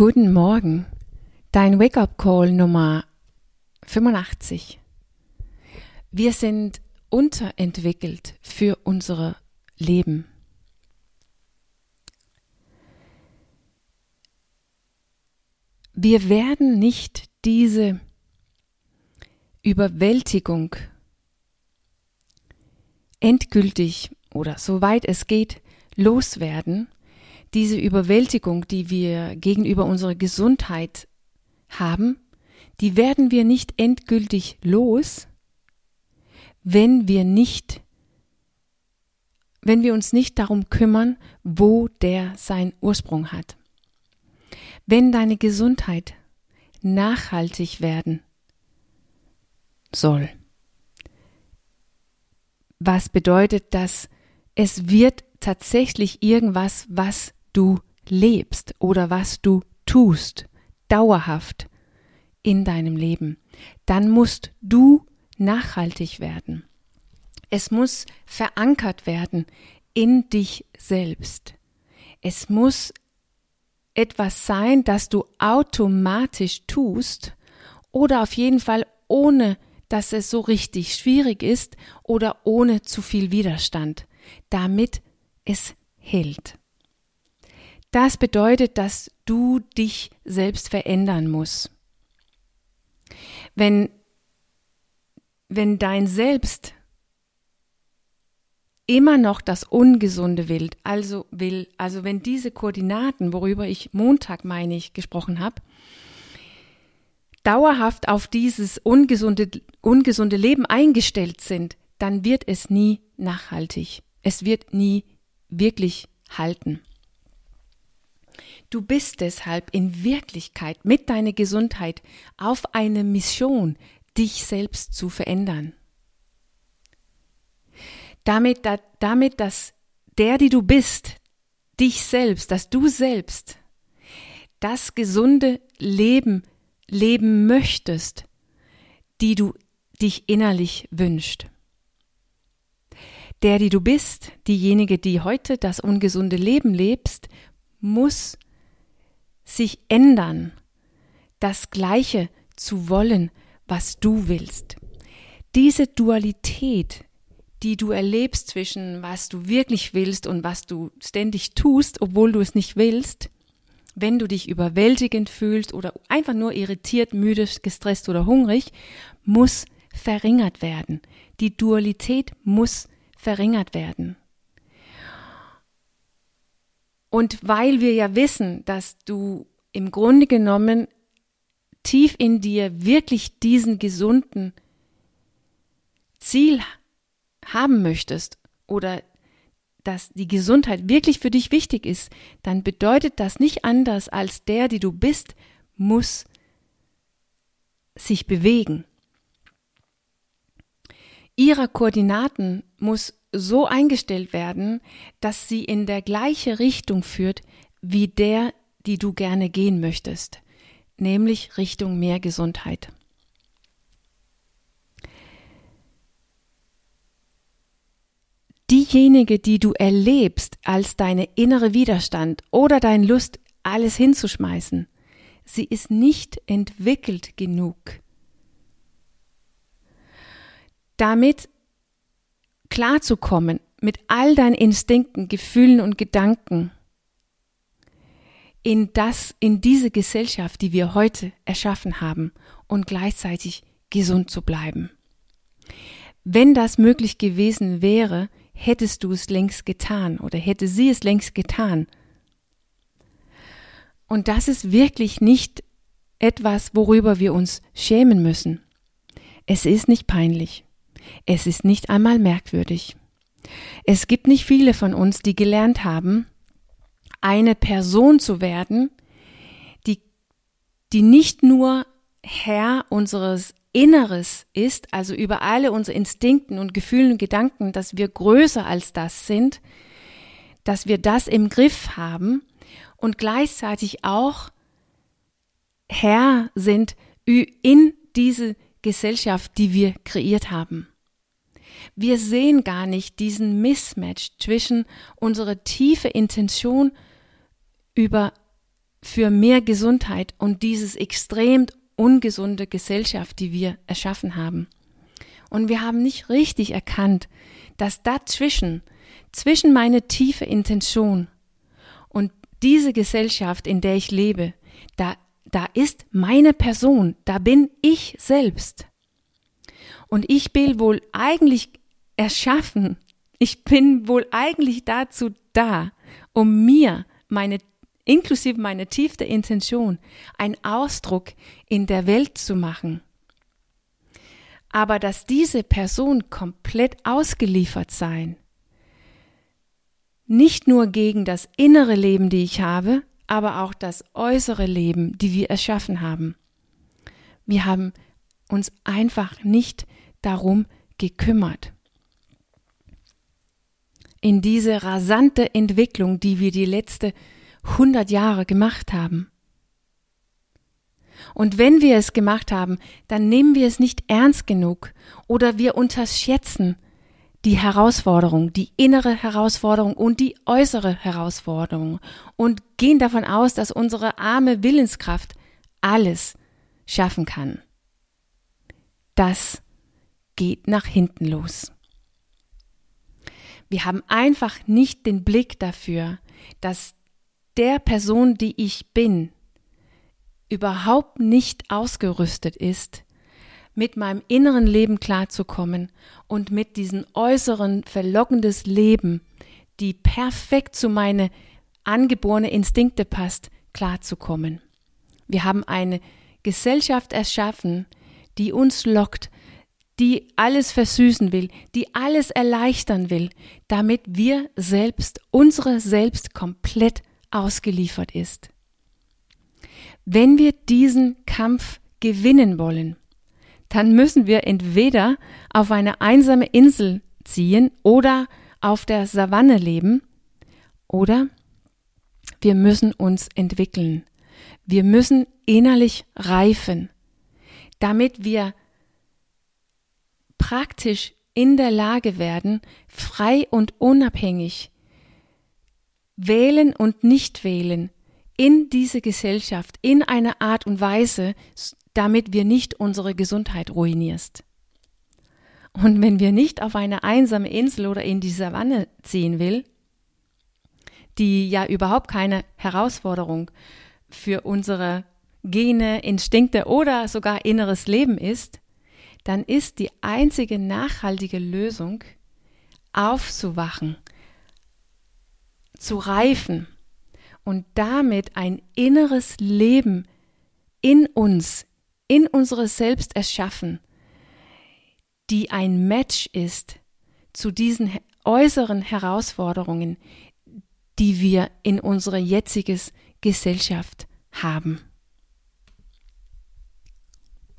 Guten Morgen, dein Wake-up-Call Nummer 85. Wir sind unterentwickelt für unser Leben. Wir werden nicht diese Überwältigung endgültig oder soweit es geht loswerden, diese Überwältigung, die wir gegenüber unserer Gesundheit haben, die werden wir nicht endgültig los, wenn wir nicht, wenn wir uns nicht darum kümmern, wo der seinen Ursprung hat. Wenn deine Gesundheit nachhaltig werden soll, was bedeutet das? Es wird tatsächlich irgendwas, was du lebst oder was du tust, dauerhaft in deinem Leben, dann musst du nachhaltig werden. Es muss verankert werden in dich selbst. Es muss etwas sein, das du automatisch tust oder auf jeden Fall ohne, dass es so richtig schwierig ist oder ohne zu viel Widerstand, damit es hält. Das bedeutet, dass du dich selbst verändern musst. Wenn, wenn dein Selbst immer noch das Ungesunde will, also will, also wenn diese Koordinaten, worüber ich Montag, meine ich, gesprochen habe, dauerhaft auf dieses ungesunde, ungesunde Leben eingestellt sind, dann wird es nie nachhaltig. Es wird nie wirklich halten. Du bist deshalb in Wirklichkeit mit deiner Gesundheit auf eine Mission, dich selbst zu verändern. Damit, damit, dass der, die du bist, dich selbst, dass du selbst das gesunde Leben leben möchtest, die du dich innerlich wünscht. Der, die du bist, diejenige, die heute das ungesunde Leben lebst, muss sich ändern, das Gleiche zu wollen, was du willst. Diese Dualität, die du erlebst zwischen was du wirklich willst und was du ständig tust, obwohl du es nicht willst, wenn du dich überwältigend fühlst oder einfach nur irritiert, müde, gestresst oder hungrig, muss verringert werden. Die Dualität muss verringert werden. Und weil wir ja wissen, dass du im Grunde genommen tief in dir wirklich diesen gesunden Ziel haben möchtest oder dass die Gesundheit wirklich für dich wichtig ist, dann bedeutet das nicht anders als der, die du bist, muss sich bewegen. Ihre Koordinaten muss so eingestellt werden, dass sie in der gleiche Richtung führt wie der, die du gerne gehen möchtest, nämlich Richtung mehr Gesundheit. Diejenige, die du erlebst als deine innere Widerstand oder dein Lust, alles hinzuschmeißen, sie ist nicht entwickelt genug. Damit klarzukommen mit all deinen Instinkten, Gefühlen und Gedanken in das, in diese Gesellschaft, die wir heute erschaffen haben und gleichzeitig gesund zu bleiben. Wenn das möglich gewesen wäre, hättest du es längst getan oder hätte sie es längst getan. Und das ist wirklich nicht etwas, worüber wir uns schämen müssen. Es ist nicht peinlich. Es ist nicht einmal merkwürdig. Es gibt nicht viele von uns, die gelernt haben, eine Person zu werden, die, die nicht nur Herr unseres Inneres ist, also über alle unsere Instinkten und Gefühlen und Gedanken, dass wir größer als das sind, dass wir das im Griff haben und gleichzeitig auch Herr sind in diese Gesellschaft, die wir kreiert haben. Wir sehen gar nicht diesen Mismatch zwischen unserer tiefe Intention über für mehr Gesundheit und dieses extrem ungesunde Gesellschaft, die wir erschaffen haben. Und wir haben nicht richtig erkannt, dass dazwischen, zwischen meine tiefe Intention und diese Gesellschaft, in der ich lebe, da, da ist meine Person, da bin ich selbst. Und ich bin wohl eigentlich erschaffen, ich bin wohl eigentlich dazu da, um mir meine inklusive meine tiefste Intention, einen Ausdruck in der Welt zu machen. Aber dass diese Person komplett ausgeliefert sein, nicht nur gegen das innere Leben, die ich habe, aber auch das äußere Leben, die wir erschaffen haben. Wir haben uns einfach nicht darum gekümmert. In diese rasante Entwicklung, die wir die letzte 100 Jahre gemacht haben. Und wenn wir es gemacht haben, dann nehmen wir es nicht ernst genug oder wir unterschätzen die Herausforderung, die innere Herausforderung und die äußere Herausforderung und gehen davon aus, dass unsere arme Willenskraft alles schaffen kann. Das geht nach hinten los. Wir haben einfach nicht den Blick dafür, dass der Person, die ich bin, überhaupt nicht ausgerüstet ist, mit meinem inneren Leben klarzukommen und mit diesem äußeren verlockendes Leben, die perfekt zu meine angeborene Instinkte passt, klarzukommen. Wir haben eine Gesellschaft erschaffen, die uns lockt, die alles versüßen will, die alles erleichtern will, damit wir selbst, unsere selbst komplett ausgeliefert ist. Wenn wir diesen Kampf gewinnen wollen, dann müssen wir entweder auf eine einsame Insel ziehen oder auf der Savanne leben oder wir müssen uns entwickeln. Wir müssen innerlich reifen, damit wir praktisch in der Lage werden, frei und unabhängig wählen und nicht wählen in diese Gesellschaft in einer Art und Weise, damit wir nicht unsere Gesundheit ruinierst. Und wenn wir nicht auf eine einsame Insel oder in die Savanne ziehen will, die ja überhaupt keine Herausforderung für unsere Gene, Instinkte oder sogar inneres Leben ist, dann ist die einzige nachhaltige Lösung, aufzuwachen zu reifen und damit ein inneres Leben in uns, in unsere Selbst erschaffen, die ein Match ist zu diesen äußeren Herausforderungen, die wir in unserer jetzigen Gesellschaft haben.